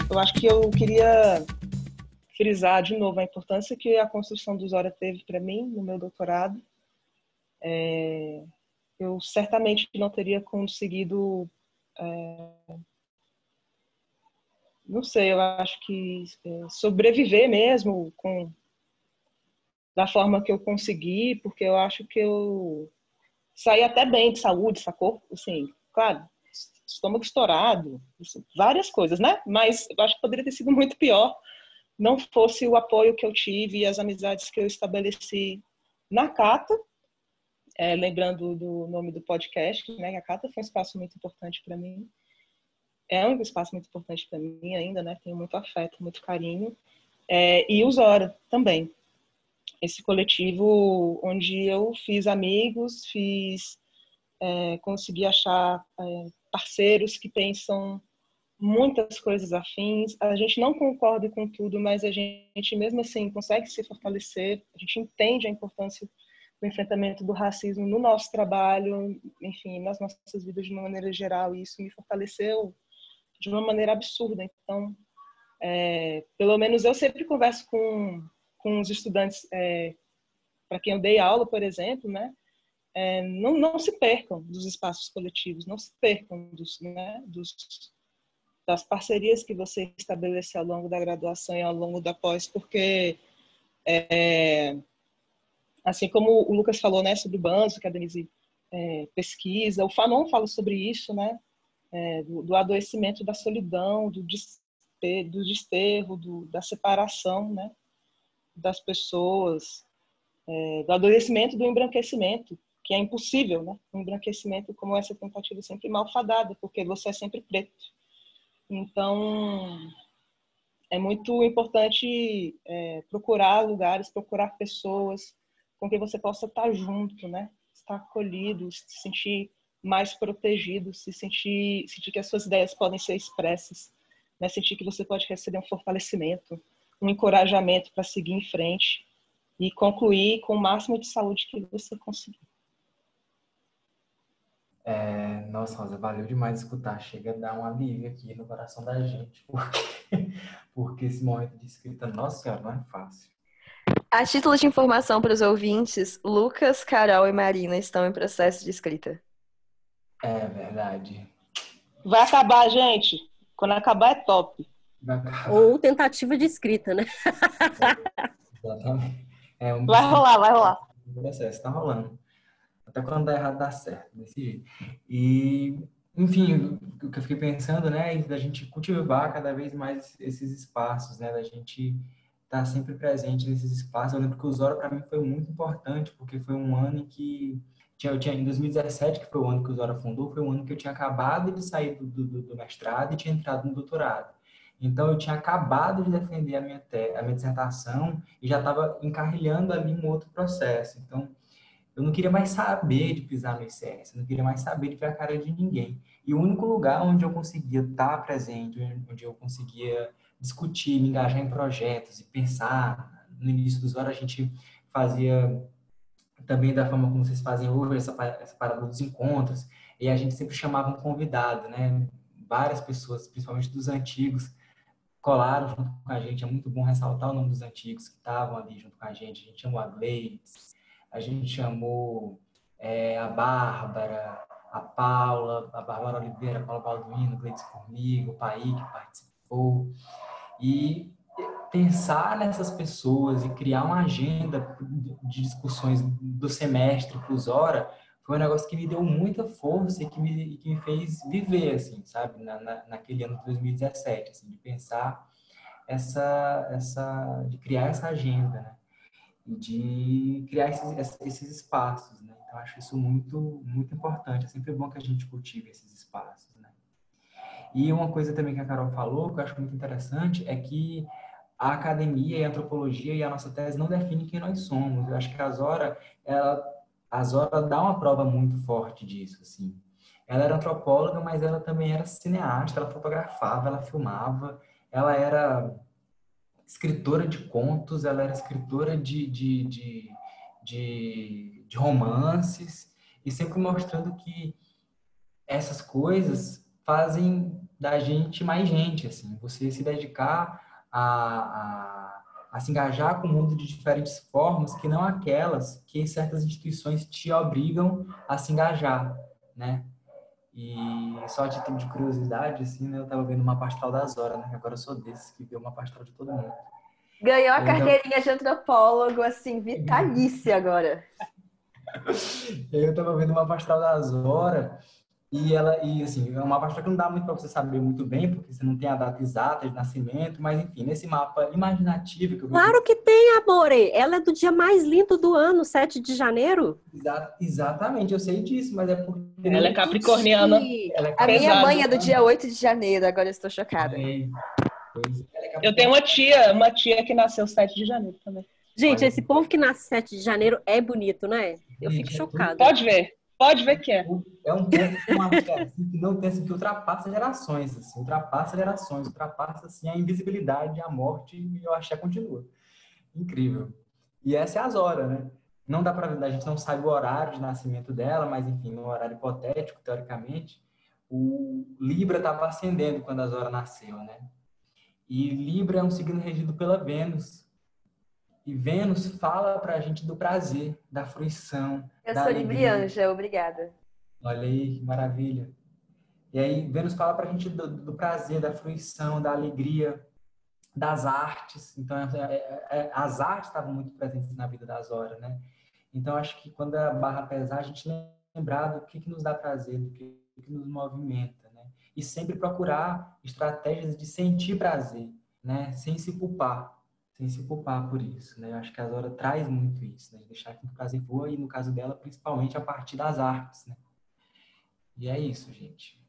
Eu acho que eu queria frisar de novo a importância que a construção do Zora teve para mim no meu doutorado. É, eu certamente não teria conseguido, é, não sei, eu acho que é, sobreviver mesmo com da forma que eu consegui, porque eu acho que eu saí até bem de saúde, sacou? Assim, claro, estômago estourado, várias coisas, né? Mas eu acho que poderia ter sido muito pior não fosse o apoio que eu tive e as amizades que eu estabeleci na Cata, é, lembrando do nome do podcast, né? A Cata foi um espaço muito importante para mim. É um espaço muito importante para mim ainda, né? Tenho muito afeto, muito carinho. É, e o Zora também. Esse coletivo onde eu fiz amigos, fiz, é, consegui achar é, parceiros que pensam muitas coisas afins. A gente não concorda com tudo, mas a gente mesmo assim consegue se fortalecer. A gente entende a importância do enfrentamento do racismo no nosso trabalho, enfim, nas nossas vidas de uma maneira geral. E isso me fortaleceu de uma maneira absurda. Então, é, pelo menos eu sempre converso com, com os estudantes é, para quem eu dei aula, por exemplo, né? É, não, não se percam dos espaços coletivos, não se percam dos, né, dos, das parcerias que você estabelece ao longo da graduação e ao longo da pós, porque é, assim como o Lucas falou, né, sobre o Banzo, que a Denise é, pesquisa, o Fanon fala sobre isso, né, é, do, do, adoecimento da solidão, do, despe, do desterro, do, da separação, né, das pessoas, é, do adoecimento do embranquecimento, que é impossível, né, um embranquecimento como essa tentativa sempre malfadada, porque você é sempre preto. Então, é muito importante é, procurar lugares, procurar pessoas com quem você possa estar junto, né? Estar acolhido, se sentir mais protegido, se sentir, sentir que as suas ideias podem ser expressas, né? sentir que você pode receber um fortalecimento, um encorajamento para seguir em frente e concluir com o máximo de saúde que você conseguir. É, nossa, Rosa, valeu demais escutar. Chega a dar um alívio aqui no coração da gente, porque, porque esse momento de escrita, nossa senhora, não é fácil. A título de informação para os ouvintes, Lucas, Carol e Marina estão em processo de escrita. É verdade. Vai acabar, gente. Quando acabar é top. Ou tentativa de escrita, né? É, exatamente. É um vai rolar, vai rolar. O processo tá rolando. Até quando dá errado, dá certo, desse jeito. E, enfim, o que eu fiquei pensando, né, é da gente cultivar cada vez mais esses espaços, né, da gente estar tá sempre presente nesses espaços. Eu lembro que o Zora, para mim, foi muito importante, porque foi um ano em que eu tinha, em 2017, que foi o ano que o Zora fundou, foi um ano que eu tinha acabado de sair do, do, do mestrado e tinha entrado no doutorado. Então, eu tinha acabado de defender a minha, te, a minha dissertação e já estava encarrilhando ali um outro processo. Então, eu não queria mais saber de pisar no ICS, eu não queria mais saber de ver a cara de ninguém. E o único lugar onde eu conseguia estar presente, onde eu conseguia discutir, me engajar em projetos e pensar, no início dos horas a gente fazia também da forma como vocês fazem hoje, essa, essa parada dos encontros, e a gente sempre chamava um convidado, né? Várias pessoas, principalmente dos antigos, colaram junto com a gente. É muito bom ressaltar o nome dos antigos que estavam ali junto com a gente. A gente chamou a Gleides, a gente chamou é, a Bárbara, a Paula, a Bárbara Oliveira, a Paula Balduino, Gleides Formiga, o Pai que participou. E pensar nessas pessoas e criar uma agenda de discussões do semestre os Hora foi um negócio que me deu muita força e que me, que me fez viver, assim, sabe, na, na, naquele ano de 2017, assim, de pensar essa, essa, de criar essa agenda, né? E de criar esses, esses espaços, né? Então, acho isso muito, muito importante. É sempre bom que a gente cultive esses espaços, né? E uma coisa também que a Carol falou, que eu acho muito interessante, é que a academia e a antropologia e a nossa tese não definem quem nós somos. Eu acho que a Zora, ela, a Zora dá uma prova muito forte disso, assim. Ela era antropóloga, mas ela também era cineasta, ela fotografava, ela filmava, ela era escritora de contos, ela era escritora de, de, de, de, de romances, e sempre mostrando que essas coisas fazem da gente mais gente, assim. Você se dedicar a, a, a se engajar com o mundo de diferentes formas que não aquelas que certas instituições te obrigam a se engajar, né? E só a título de curiosidade, assim, né? Eu tava vendo uma pastoral das horas, né? Agora eu sou desses que vê uma pastoral de todo mundo. Ganhou a carteirinha de antropólogo, assim, vitalícia agora. eu tava vendo uma pastoral das horas e ela, e assim, é uma parte que não dá muito para você saber muito bem, porque você não tem a data exata de nascimento, mas enfim, nesse mapa imaginativo que eu Claro que tem, Amore! Ela é do dia mais lindo do ano, 7 de janeiro. Exa exatamente, eu sei disso, mas é porque. Ela é capricorniana. Ela é capricorniana. A minha mãe é do dia 8 de janeiro, agora eu estou chocada. É. Eu tenho uma tia, uma tia que nasceu 7 de janeiro também. Gente, Olha. esse povo que nasce 7 de janeiro é bonito, né? Eu fico é chocada. Pode ver. Pode ver que é. É um povo assim, que não pensa que ultrapassa gerações, assim, ultrapassa gerações, ultrapassa assim, a invisibilidade, a morte e o axé continua. Incrível. E essa é a Zora, né? Não dá para a gente não sabe o horário de nascimento dela, mas enfim, no horário hipotético, teoricamente, o Libra estava ascendendo quando a Zora nasceu, né? E Libra é um signo regido pela Vênus, e Vênus fala para a gente do prazer, da fruição. Eu da sou Librianja, obrigada. Olha aí, que maravilha. E aí, Vênus fala para a gente do, do, prazer, da fruição, da alegria, das artes. Então, é, é, é, as artes estavam muito presentes na vida das horas, né? Então, acho que quando a barra pesar, a gente lembrar do que, que nos dá prazer, do que, que nos movimenta, né? E sempre procurar estratégias de sentir prazer, né? Sem se culpar sem se culpar por isso, né? Eu acho que a Zora traz muito isso, né? Deixar que o prazer voa e no caso dela, principalmente a partir das artes, né? E é isso, gente.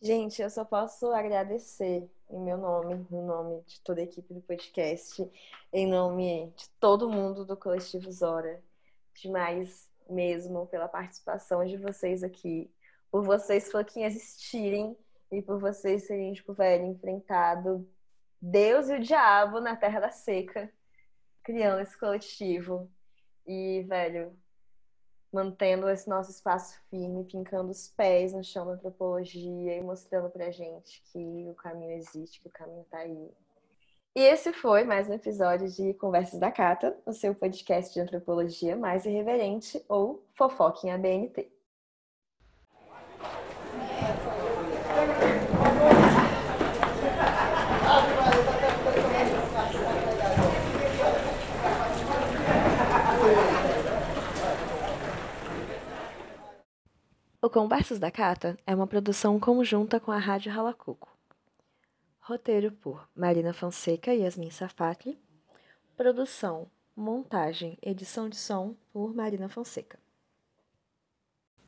Gente, eu só posso agradecer em meu nome, no nome de toda a equipe do podcast, em nome de todo mundo do Coletivo Zora, demais mesmo pela participação de vocês aqui, por vocês fucking existirem e por vocês terem, tipo, velho, enfrentado Deus e o diabo na Terra da Seca, criando esse coletivo. E, velho, mantendo esse nosso espaço firme, pincando os pés no chão da antropologia e mostrando pra gente que o caminho existe, que o caminho tá aí. E esse foi mais um episódio de Conversas da Cata, o seu podcast de antropologia mais irreverente ou fofoca em ABNT. O Conversas da Cata é uma produção conjunta com a Rádio Ralacoco. Roteiro por Marina Fonseca e Yasmin Safatli. Produção, montagem, edição de som por Marina Fonseca.